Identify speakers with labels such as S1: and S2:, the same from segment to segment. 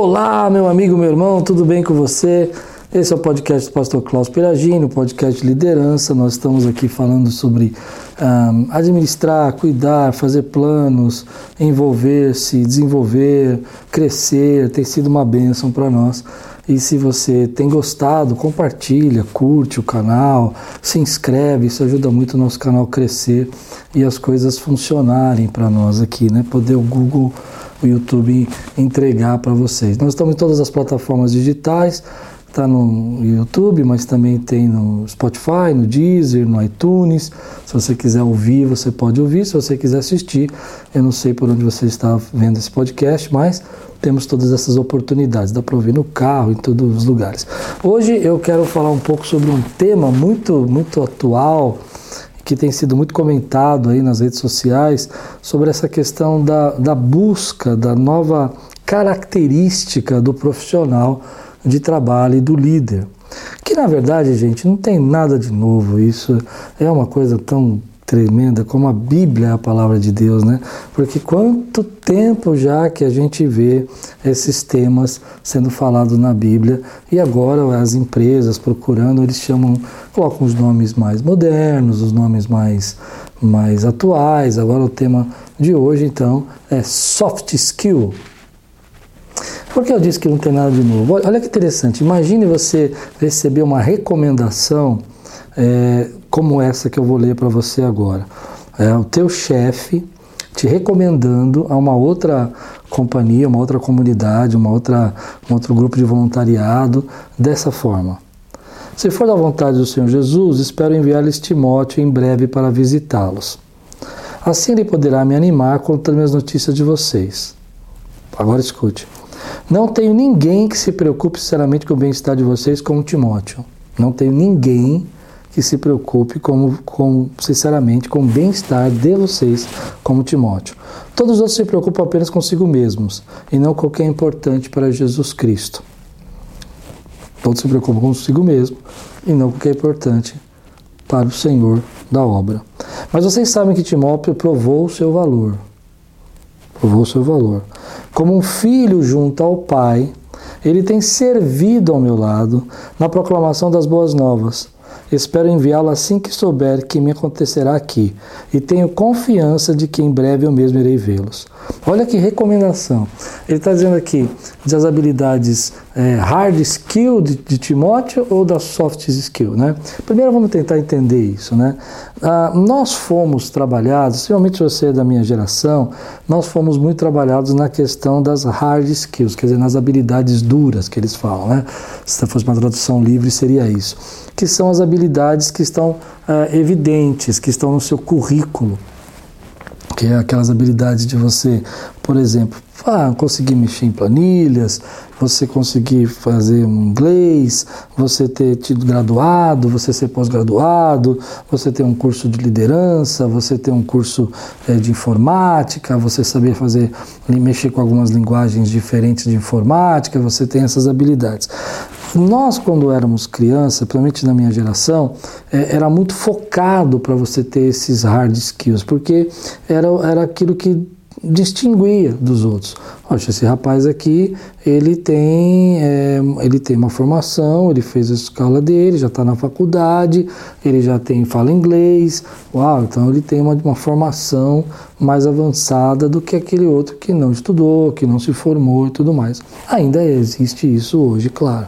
S1: Olá, meu amigo, meu irmão, tudo bem com você? Esse é o podcast do Pastor Klaus Piragini, o podcast de liderança. Nós estamos aqui falando sobre um, administrar, cuidar, fazer planos, envolver-se, desenvolver, crescer. Tem sido uma bênção para nós. E se você tem gostado, compartilha, curte o canal, se inscreve, isso ajuda muito o nosso canal crescer e as coisas funcionarem para nós aqui, né? Poder o Google o YouTube entregar para vocês. Nós estamos em todas as plataformas digitais, está no YouTube, mas também tem no Spotify, no Deezer, no iTunes. Se você quiser ouvir, você pode ouvir. Se você quiser assistir, eu não sei por onde você está vendo esse podcast, mas temos todas essas oportunidades. Dá para ouvir no carro, em todos os lugares. Hoje eu quero falar um pouco sobre um tema muito, muito atual que tem sido muito comentado aí nas redes sociais sobre essa questão da, da busca da nova característica do profissional de trabalho e do líder. Que na verdade, gente, não tem nada de novo. Isso é uma coisa tão tremenda como a Bíblia é a palavra de Deus, né? Porque quanto tempo já que a gente vê esses temas sendo falados na Bíblia e agora as empresas procurando, eles chamam, colocam os nomes mais modernos, os nomes mais mais atuais. Agora o tema de hoje então é soft skill. Por que eu disse que não tem nada de novo? Olha que interessante. Imagine você receber uma recomendação é, como essa que eu vou ler para você agora. É o teu chefe te recomendando a uma outra companhia, uma outra comunidade, uma outra, um outro grupo de voluntariado dessa forma. Se for da vontade do Senhor Jesus, espero enviar-lhes Timóteo em breve para visitá-los. Assim ele poderá me animar contando as notícias de vocês. Agora escute. Não tenho ninguém que se preocupe sinceramente com o bem-estar de vocês como Timóteo. Não tenho ninguém que se preocupe com, com, sinceramente com o bem-estar de vocês, como Timóteo. Todos os outros se preocupam apenas consigo mesmos e não com o que é importante para Jesus Cristo. Todos se preocupam consigo mesmo e não com o que é importante para o Senhor da obra. Mas vocês sabem que Timóteo provou o seu valor. Provou o seu valor. Como um filho junto ao pai, ele tem servido ao meu lado na proclamação das boas novas Espero enviá-lo assim que souber que me acontecerá aqui, e tenho confiança de que em breve eu mesmo irei vê-los. Olha que recomendação. Ele está dizendo aqui das habilidades é, hard skill de, de, Timóteo ou das soft skill, né? Primeiro vamos tentar entender isso, né? Ah, nós fomos trabalhados, principalmente você é da minha geração, nós fomos muito trabalhados na questão das hard skills, quer dizer, nas habilidades duras que eles falam, né? Se fosse uma tradução livre seria isso, que são as habilidades que estão ah, evidentes, que estão no seu currículo que é aquelas habilidades de você, por exemplo, ah, conseguir mexer em planilhas, você conseguir fazer um inglês, você ter tido graduado, você ser pós-graduado, você ter um curso de liderança, você ter um curso é, de informática, você saber fazer, mexer com algumas linguagens diferentes de informática, você tem essas habilidades. Nós, quando éramos crianças, principalmente na minha geração, é, era muito focado para você ter esses hard skills, porque era, era aquilo que distinguia dos outros. Poxa, esse rapaz aqui, ele tem, é, ele tem uma formação, ele fez a escola dele, já está na faculdade, ele já tem, fala inglês, uau, então ele tem uma, uma formação mais avançada do que aquele outro que não estudou, que não se formou e tudo mais. Ainda existe isso hoje, claro.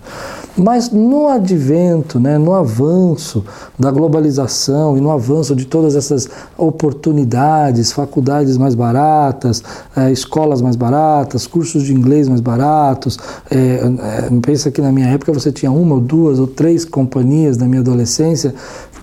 S1: Mas no advento, né, no avanço da globalização e no avanço de todas essas oportunidades, faculdades mais baratas, é, escolas mais baratas, cursos de inglês mais baratos, é, é, pensa que na minha época você tinha uma ou duas ou três companhias na minha adolescência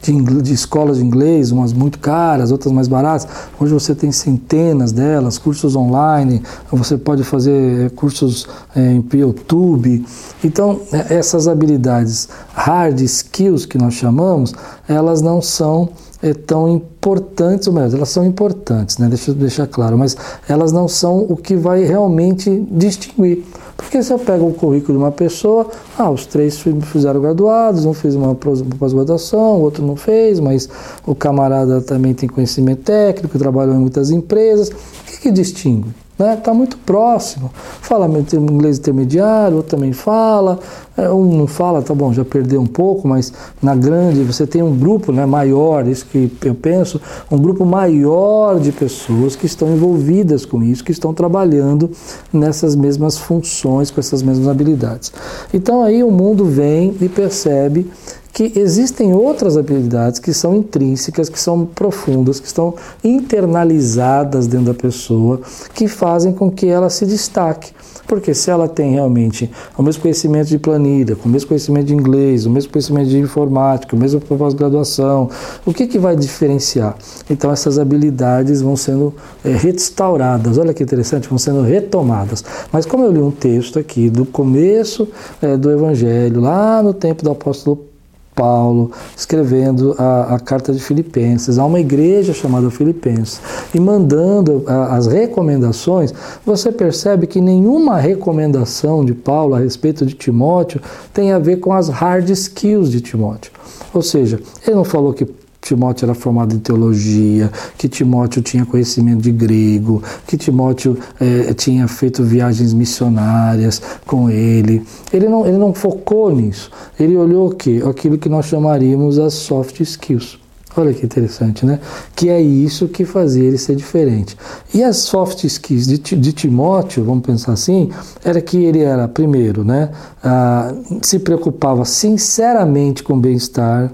S1: de, de, escolas de inglês, umas muito caras, outras mais baratas. Hoje você tem centenas delas, cursos online, você pode fazer cursos é, em YouTube. Então, é, essas habilidades hard skills que nós chamamos, elas não são é, tão importantes, ou melhor, elas são importantes, né? deixa eu deixar claro, mas elas não são o que vai realmente distinguir. Porque se eu pego o currículo de uma pessoa, ah, os três fizeram graduados, um fez uma pós-graduação, o outro não fez, mas o camarada também tem conhecimento técnico, trabalhou em muitas empresas. O que, que distingue? Né? Está muito próximo. Fala inglês intermediário, outro também fala, é, um não fala, tá bom, já perdeu um pouco, mas na grande você tem um grupo né, maior, isso que eu penso, um grupo maior de pessoas que estão envolvidas com isso, que estão trabalhando nessas mesmas funções, com essas mesmas habilidades. Então aí o mundo vem e percebe que existem outras habilidades que são intrínsecas, que são profundas, que estão internalizadas dentro da pessoa, que fazem com que ela se destaque. Porque se ela tem realmente o mesmo conhecimento de planilha, o mesmo conhecimento de inglês, o mesmo conhecimento de informática, o mesmo pós-graduação, o que, que vai diferenciar? Então essas habilidades vão sendo é, restauradas, olha que interessante, vão sendo retomadas. Mas como eu li um texto aqui do começo é, do Evangelho, lá no tempo do apóstolo Paulo escrevendo a, a, carta de Filipenses a uma igreja chamada Filipenses e mandando a, as recomendações, você percebe que nenhuma recomendação de Paulo a respeito de Timóteo tem a ver com as hard skills de Timóteo. Ou seja, ele não falou que Timóteo era formado em teologia, que Timóteo tinha conhecimento de grego, que Timóteo eh, tinha feito viagens missionárias com ele. Ele não, ele não focou nisso. Ele olhou o quê? Aquilo que nós chamaríamos as soft skills. Olha que interessante, né? Que é isso que fazia ele ser diferente. E as soft skills de, de Timóteo, vamos pensar assim, era que ele era, primeiro, né? Ah, se preocupava sinceramente com o bem-estar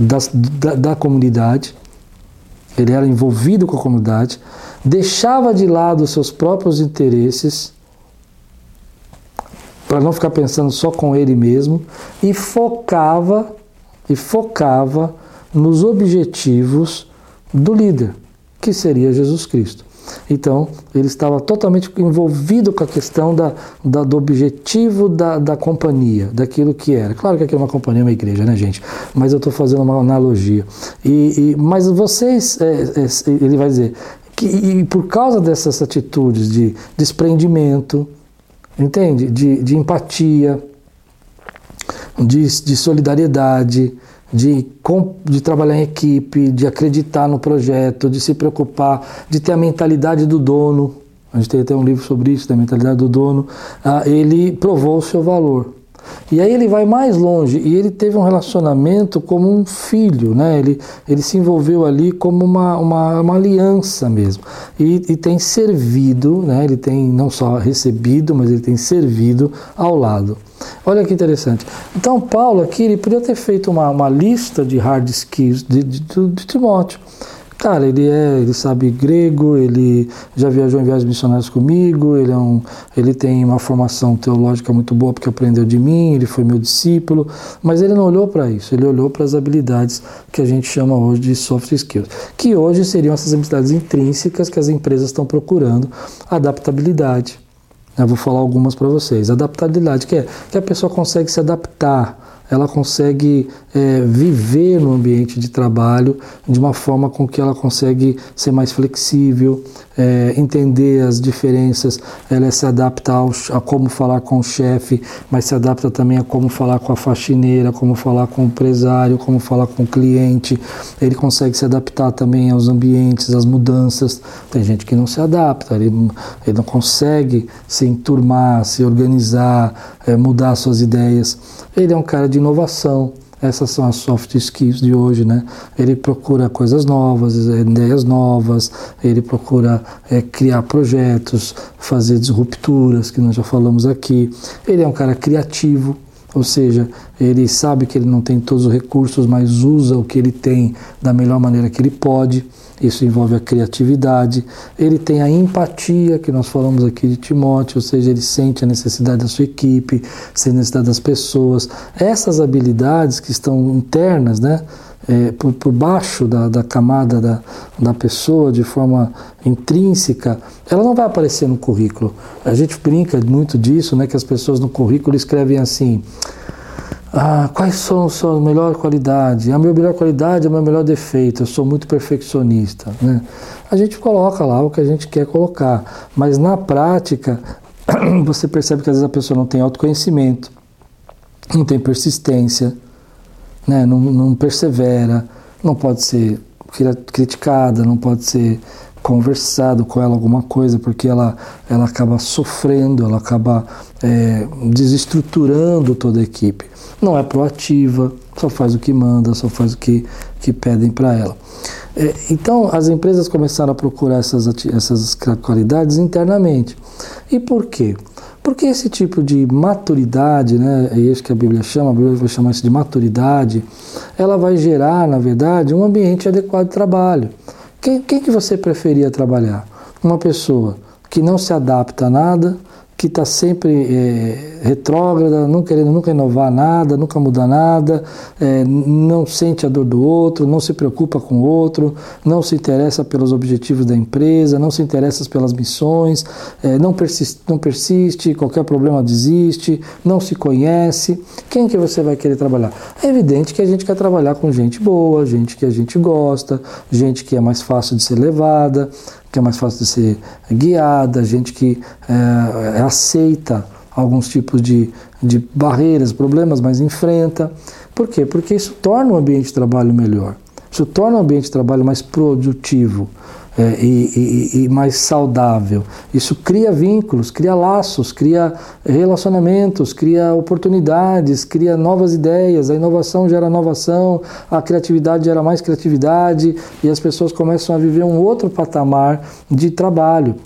S1: da, da comunidade, ele era envolvido com a comunidade, deixava de lado os seus próprios interesses para não ficar pensando só com ele mesmo e focava e focava nos objetivos do líder, que seria Jesus Cristo. Então, ele estava totalmente envolvido com a questão da, da do objetivo da, da companhia, daquilo que era. Claro que aqui é uma companhia, uma igreja, né, gente? Mas eu estou fazendo uma analogia. E, e mas vocês, é, é, ele vai dizer, que e por causa dessas atitudes de desprendimento, entende? De, de empatia, de, de solidariedade, de, de trabalhar em equipe, de acreditar no projeto, de se preocupar, de ter a mentalidade do dono. A gente tem até um livro sobre isso, da mentalidade do dono. Ah, ele provou o seu valor. E aí ele vai mais longe e ele teve um relacionamento como um filho, né? Ele, ele se envolveu ali como uma, uma, uma aliança mesmo. E, e tem servido, né? Ele tem não só recebido, mas ele tem servido ao lado. Olha que interessante. Então, Paulo aqui, ele podia ter feito uma, uma lista de hard skills de, de, de Timóteo. Cara, ele é, ele sabe grego, ele já viajou em viagens missionárias comigo, ele é um, ele tem uma formação teológica muito boa porque aprendeu de mim, ele foi meu discípulo, mas ele não olhou para isso, ele olhou para as habilidades que a gente chama hoje de soft skills, que hoje seriam essas habilidades intrínsecas que as empresas estão procurando, adaptabilidade, eu vou falar algumas para vocês. Adaptabilidade, que é que a pessoa consegue se adaptar ela consegue é, viver no ambiente de trabalho de uma forma com que ela consegue ser mais flexível, é, entender as diferenças, ela se adapta ao, a como falar com o chefe, mas se adapta também a como falar com a faxineira, como falar com o empresário, como falar com o cliente. Ele consegue se adaptar também aos ambientes, às mudanças. Tem gente que não se adapta, ele, ele não consegue se enturmar, se organizar, é, mudar suas ideias. Ele é um cara de inovação. Essas são as soft skills de hoje, né? Ele procura coisas novas, ideias novas, ele procura é, criar projetos, fazer disrupturas, que nós já falamos aqui. Ele é um cara criativo, ou seja, ele sabe que ele não tem todos os recursos, mas usa o que ele tem da melhor maneira que ele pode. Isso envolve a criatividade. Ele tem a empatia, que nós falamos aqui de Timóteo, ou seja, ele sente a necessidade da sua equipe, sente a necessidade das pessoas. Essas habilidades que estão internas, né? É, por, por, baixo da, da camada da, da pessoa, de forma intrínseca, ela não vai aparecer no currículo. A gente brinca muito disso, né? Que as pessoas no currículo escrevem assim. Ah, quais são as suas melhores qualidades? A minha melhor qualidade é o meu melhor defeito, eu sou muito perfeccionista. Né? A gente coloca lá o que a gente quer colocar, mas na prática você percebe que às vezes a pessoa não tem autoconhecimento, não tem persistência, né? não, não persevera, não pode ser criticada, não pode ser conversado com ela alguma coisa, porque ela, ela acaba sofrendo, ela acaba é, desestruturando toda a equipe. Não é proativa, só faz o que manda, só faz o que, que pedem para ela. É, então, as empresas começaram a procurar essas, essas qualidades internamente. E por quê? Porque esse tipo de maturidade, né, é isso que a Bíblia chama, a Bíblia vai chamar isso de maturidade, ela vai gerar, na verdade, um ambiente adequado de trabalho. Quem, quem que você preferia trabalhar? Uma pessoa que não se adapta a nada, que está sempre é, retrógrada, não querendo nunca inovar nada, nunca mudar nada, é, não sente a dor do outro, não se preocupa com o outro, não se interessa pelos objetivos da empresa, não se interessa pelas missões, é, não, persiste, não persiste, qualquer problema desiste, não se conhece. Quem que você vai querer trabalhar? É evidente que a gente quer trabalhar com gente boa, gente que a gente gosta, gente que é mais fácil de ser levada, que é mais fácil de ser guiada, gente que é, aceita alguns tipos de, de barreiras, problemas, mas enfrenta. Por quê? Porque isso torna o ambiente de trabalho melhor. Isso torna o ambiente de trabalho mais produtivo é, e, e, e, mais saudável. Isso cria vínculos, cria laços, cria relacionamentos, cria oportunidades, cria novas ideias. A inovação gera inovação, a criatividade gera mais criatividade e as pessoas começam a viver um outro patamar de trabalho.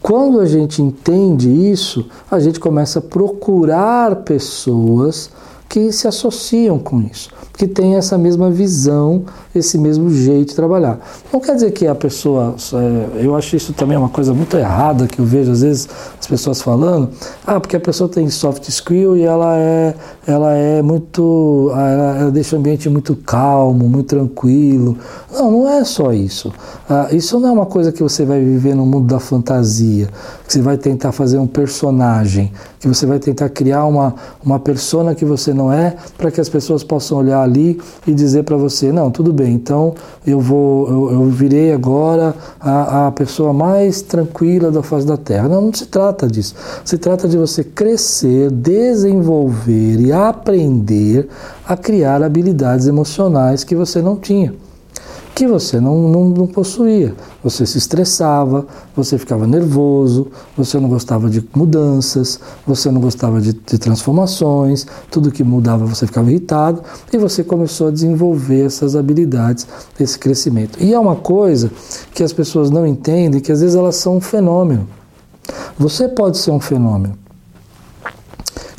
S1: Quando a gente entende isso, a gente começa a procurar pessoas que se associam com isso, que têm essa mesma visão, esse mesmo jeito de trabalhar. Não quer dizer que a pessoa, é, eu acho isso também uma coisa muito errada que eu vejo às vezes as pessoas falando, ah, porque a pessoa tem soft skill e ela é, ela é muito, ela, ela deixa o ambiente muito calmo, muito tranquilo. Não, não é só isso. Ah, isso não é uma coisa que você vai viver no mundo da fantasia, que você vai tentar fazer um personagem, que você vai tentar criar uma, uma persona que você não é, para que as pessoas possam olhar ali e dizer para você, não, tudo bem, então eu vou, eu, eu virei agora a, a pessoa mais tranquila da face da Terra. Não, não se trata disso. Se trata de você crescer, desenvolver e aprender a criar habilidades emocionais que você não tinha que você não, não, não, possuía. Você se estressava, você ficava nervoso, você não gostava de mudanças, você não gostava de, de, transformações, tudo que mudava você ficava irritado e você começou a desenvolver essas habilidades, esse crescimento. E é uma coisa que as pessoas não entendem, que às vezes elas são um fenômeno. Você pode ser um fenômeno.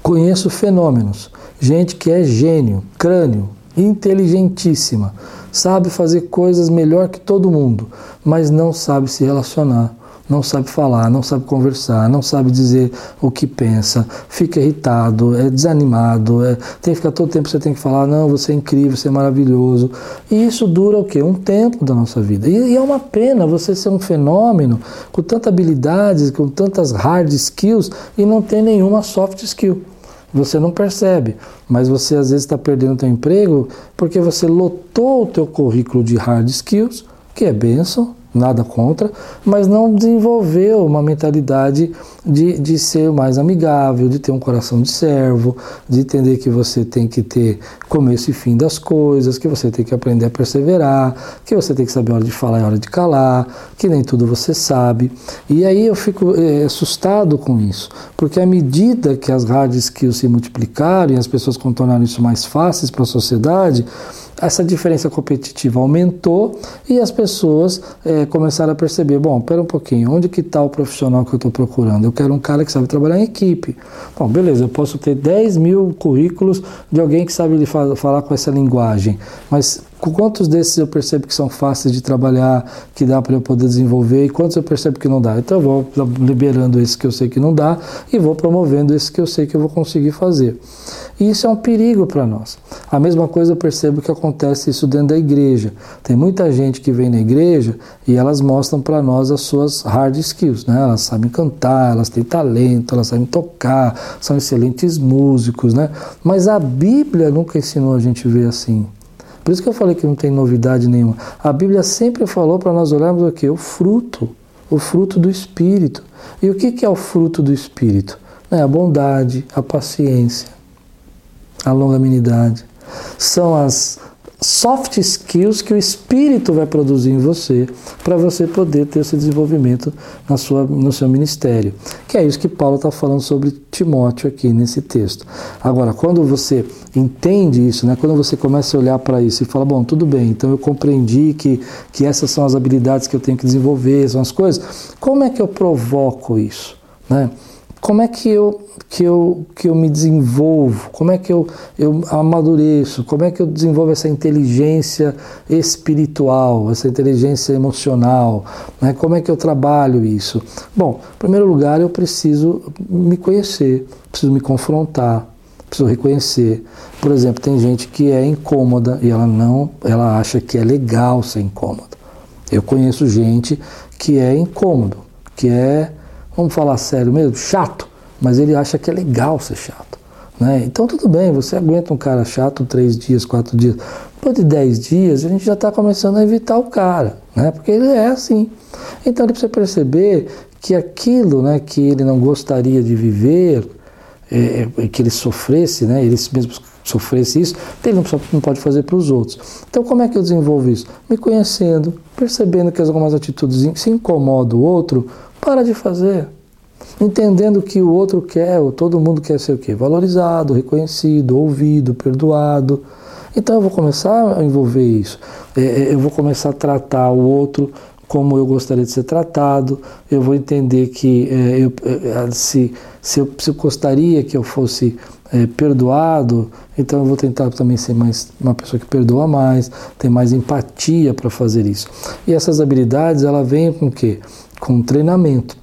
S1: Conheço fenômenos, gente que é gênio, crânio, inteligentíssima sabe fazer coisas melhor que todo mundo, mas não sabe se relacionar, não sabe falar, não sabe conversar, não sabe dizer o que pensa, fica irritado, é desanimado, é, tem que ficar todo tempo você tem que falar, não, você é incrível, você é maravilhoso. E isso dura o quê? Um tempo da nossa vida. E, e é uma pena você ser um fenômeno com tanta habilidades, com tantas hard skills e não ter nenhuma soft skill. Você não percebe, mas você às vezes está perdendo seu emprego porque você lotou o teu currículo de hard skills, que é benção, nada contra, mas não desenvolveu uma mentalidade de, de ser mais amigável, de ter um coração de servo, de entender que você tem que ter começo e fim das coisas, que você tem que aprender a perseverar, que você tem que saber a hora de falar e a hora de calar, que nem tudo você sabe. E aí eu fico é, assustado com isso, porque à medida que as hard skills se multiplicaram e as pessoas contornaram isso mais fáceis para a sociedade, essa diferença competitiva aumentou e as pessoas é, começaram a perceber, bom, pera um pouquinho, onde que está o profissional que eu estou procurando? Eu quero um cara que sabe trabalhar em equipe. Bom, beleza, eu posso ter 10 mil currículos de alguém que sabe falar com essa linguagem, mas quantos desses eu percebo que são fáceis de trabalhar, que dá para eu poder desenvolver, e quantos eu percebo que não dá? Então eu vou liberando esses que eu sei que não dá e vou promovendo esses que eu sei que eu vou conseguir fazer. E isso é um perigo para nós. A mesma coisa eu percebo que acontece isso dentro da igreja. Tem muita gente que vem na igreja e elas mostram para nós as suas hard skills, né? Elas sabem cantar, elas têm talento, elas sabem tocar, são excelentes músicos, né? Mas a Bíblia nunca ensinou a gente ver assim. Por isso que eu falei que não tem novidade nenhuma. A Bíblia sempre falou para nós olharmos o que? O fruto, o fruto do Espírito. E o que é o fruto do Espírito? É a bondade, a paciência, a longanimidade. São as, soft skills que o Espírito vai produzir em você para você poder ter esse desenvolvimento na sua, no seu ministério. Que é isso que Paulo está falando sobre Timóteo aqui nesse texto. Agora, quando você entende isso, né, quando você começa a olhar para isso e fala, bom, tudo bem, então eu compreendi que, que essas são as habilidades que eu tenho que desenvolver, são as coisas, como é que eu provoco isso? Né? Como é que eu, que eu, que eu me desenvolvo, como é que eu, eu amadureço, como é que eu desenvolvo essa inteligência espiritual, essa inteligência emocional, né? como é que eu trabalho isso? Bom, em primeiro lugar, eu preciso me conhecer, preciso me confrontar, preciso reconhecer. Por exemplo, tem gente que é incômoda e ela não, ela acha que é legal ser incômoda. Eu conheço gente que é incômodo, que é vamos falar sério mesmo, chato, mas ele acha que é legal ser chato. Né? Então tudo bem, você aguenta um cara chato três dias, quatro dias. Depois de dez dias, a gente já está começando a evitar o cara, né? porque ele é assim. Então ele precisa perceber que aquilo né, que ele não gostaria de viver, é, é que ele sofresse, né, ele mesmo sofresse isso, ele não, não pode fazer para os outros. Então, como é que eu desenvolvo isso? Me conhecendo, percebendo que algumas atitudes se incomodam o outro, para de fazer. Entendendo que o outro quer, ou todo mundo quer ser o quê? Valorizado, reconhecido, ouvido, perdoado. Então eu vou começar a envolver isso. É, é, eu vou começar a tratar o outro como eu gostaria de ser tratado. Eu vou entender que é, eu, se, se, eu, se eu gostaria que eu fosse é, perdoado, então eu vou tentar também ser mais uma pessoa que perdoa mais, tem mais empatia para fazer isso. E essas habilidades, ela vem com o quê? Com treinamento.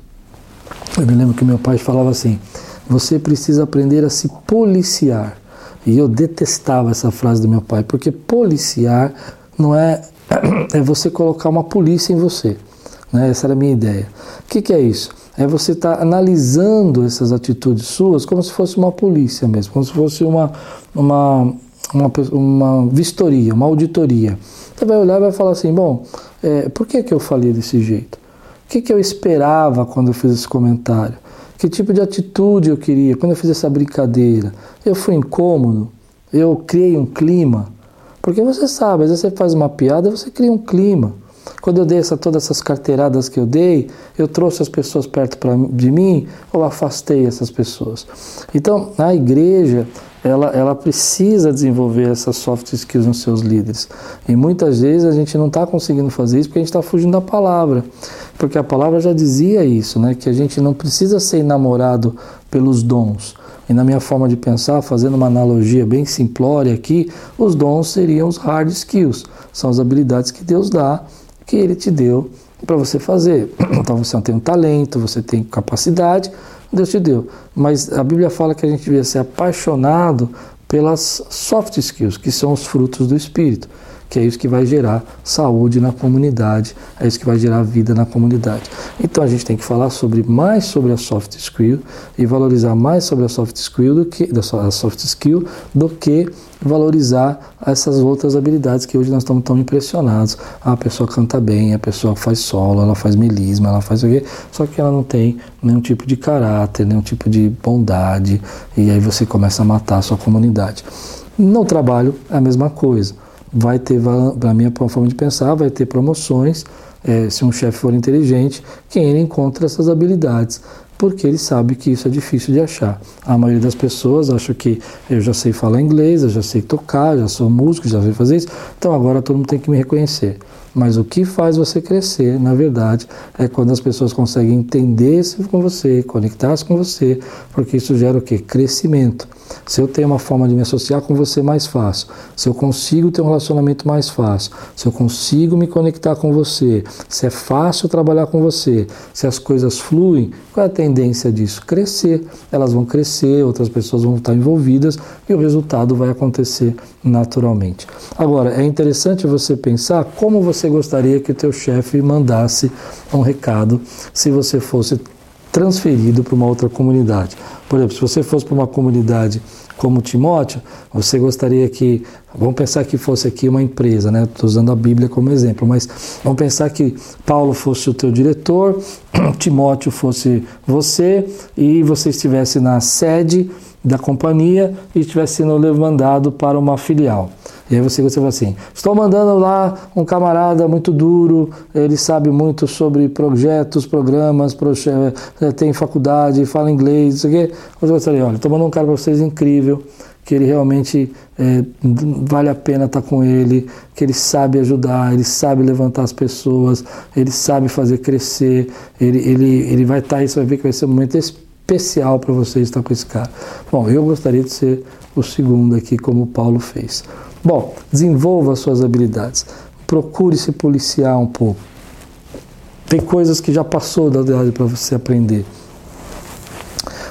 S1: Eu me lembro que meu pai falava assim: você precisa aprender a se policiar. E eu detestava essa frase do meu pai, porque policiar não é, é você colocar uma polícia em você. Né? Essa era a minha ideia. O que, que é isso? É você estar tá analisando essas atitudes suas como se fosse uma polícia mesmo, como se fosse uma, uma, uma, uma vistoria, uma auditoria. Você vai olhar e vai falar assim: bom, é, por que, que eu falei desse jeito? Que, que eu esperava quando eu fiz esse comentário? Que tipo de atitude eu queria? Quando eu fiz essa brincadeira, eu fui incômodo? Eu criei um clima? Porque você sabe, às vezes você faz uma piada, você cria um clima. Quando eu dei essa, todas essas carteiradas que eu dei, eu trouxe as pessoas perto pra, de mim ou afastei essas pessoas. Então, a igreja, ela, ela precisa desenvolver essas soft skills nos seus líderes. E muitas vezes a gente não está conseguindo fazer isso porque a gente está fugindo da palavra. Porque a palavra já dizia isso, né? que a gente não precisa ser enamorado pelos dons. E na minha forma de pensar, fazendo uma analogia bem simplória aqui, os dons seriam os hard skills, são as habilidades que Deus dá, que Ele te deu para você fazer. Então você tem um talento, você tem capacidade, Deus te deu. Mas a Bíblia fala que a gente devia ser apaixonado pelas soft skills, que são os frutos do Espírito que é isso que vai gerar saúde na comunidade, é isso que vai gerar vida na comunidade. Então a gente tem que falar sobre mais sobre a soft skill e valorizar mais sobre a soft skill do que da soft skill do que valorizar essas outras habilidades que hoje nós estamos tão impressionados. Ah, a pessoa canta bem, a pessoa faz solo, ela faz melisma, ela faz o quê? Só que ela não tem nenhum tipo de caráter, nenhum tipo de bondade, e aí você começa a matar a sua comunidade. No trabalho é a mesma coisa vai ter, para minha forma de pensar, vai ter promoções, é, se um chefe for inteligente, quem ele encontra essas habilidades, porque ele sabe que isso é difícil de achar. A maioria das pessoas acha que eu já sei falar inglês, eu já sei tocar, já sou músico, já sei fazer isso, então agora todo mundo tem que me reconhecer. Mas o que faz você crescer, na verdade, é quando as pessoas conseguem entender-se com você, conectar-se com você, porque isso gera o quê? Crescimento. Se eu tenho uma forma de me associar com você mais fácil, se eu consigo ter um relacionamento mais fácil, se eu consigo me conectar com você, se é fácil trabalhar com você, se as coisas fluem, qual é a tendência disso? Crescer. Elas vão crescer, outras pessoas vão estar envolvidas e o resultado vai acontecer naturalmente. Agora, é interessante você pensar como você gostaria que o teu chefe mandasse um recado se você fosse transferido para uma outra comunidade. Por exemplo, se você fosse para uma comunidade como Timóteo, você gostaria que, vamos pensar que fosse aqui uma empresa, né? Estou usando a Bíblia como exemplo, mas vamos pensar que Paulo fosse o teu diretor, Timóteo fosse você e você estivesse na sede da companhia e estivesse sendo mandado para uma filial. E aí você, você fala assim, estou mandando lá um camarada muito duro, ele sabe muito sobre projetos, programas, proje eh, tem faculdade, fala inglês, isso aqui. Você gostaria, olha, estou mandando um cara para vocês incrível, que ele realmente é, vale a pena estar com ele, que ele sabe ajudar, ele sabe levantar as pessoas, ele sabe fazer crescer, ele, ele, ele vai estar aí, você vai ver que vai ser um momento especial para você estar com esse cara. Bom, eu gostaria de ser o segundo aqui, como o Paulo fez. Bom, desenvolva suas habilidades. Procure se policiar um pouco. Tem coisas que já passou da idade para você aprender.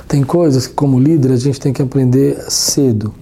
S1: Tem coisas que, como líder, a gente tem que aprender cedo.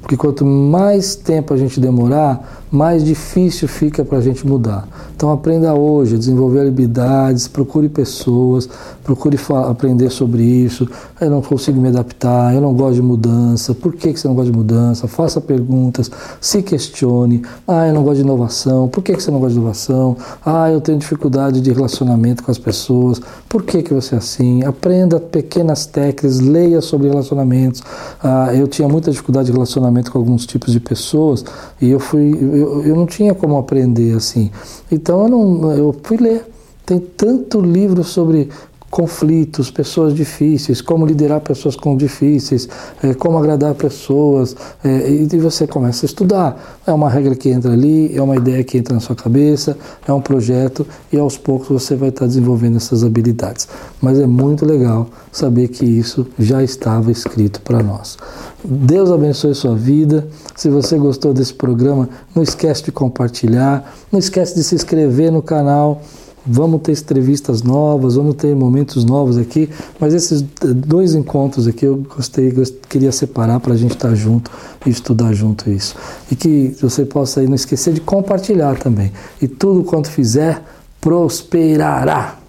S1: Porque quanto mais tempo a gente demorar, mais difícil fica para a gente mudar. Então aprenda hoje desenvolver habilidades, procure pessoas, procure aprender sobre isso. Eu não consigo me adaptar, eu não gosto de mudança. Por que, que você não gosta de mudança? Faça perguntas, se questione. Ah, eu não gosto de inovação. Por que, que você não gosta de inovação? Ah, eu tenho dificuldade de relacionamento com as pessoas. Por que, que você é assim? Aprenda pequenas técnicas, leia sobre relacionamentos. Ah, eu tinha muita dificuldade de relacionamento com alguns tipos de pessoas e eu fui eu, eu não tinha como aprender assim. Então eu, não, eu fui ler. Tem tanto livro sobre conflitos, pessoas difíceis, como liderar pessoas com difíceis, é, como agradar pessoas, é, e você começa a estudar. É uma regra que entra ali, é uma ideia que entra na sua cabeça, é um projeto e aos poucos você vai estar desenvolvendo essas habilidades. Mas é muito legal saber que isso já estava escrito para nós. Deus abençoe sua vida. Se você gostou desse programa, não esquece de compartilhar, não esquece de se inscrever no canal. Vamos ter entrevistas novas, vamos ter momentos novos aqui, mas esses dois encontros aqui eu gostei, queria separar para a gente estar tá junto e estudar junto isso. E que você possa aí não esquecer de compartilhar também. E tudo quanto fizer, prosperará.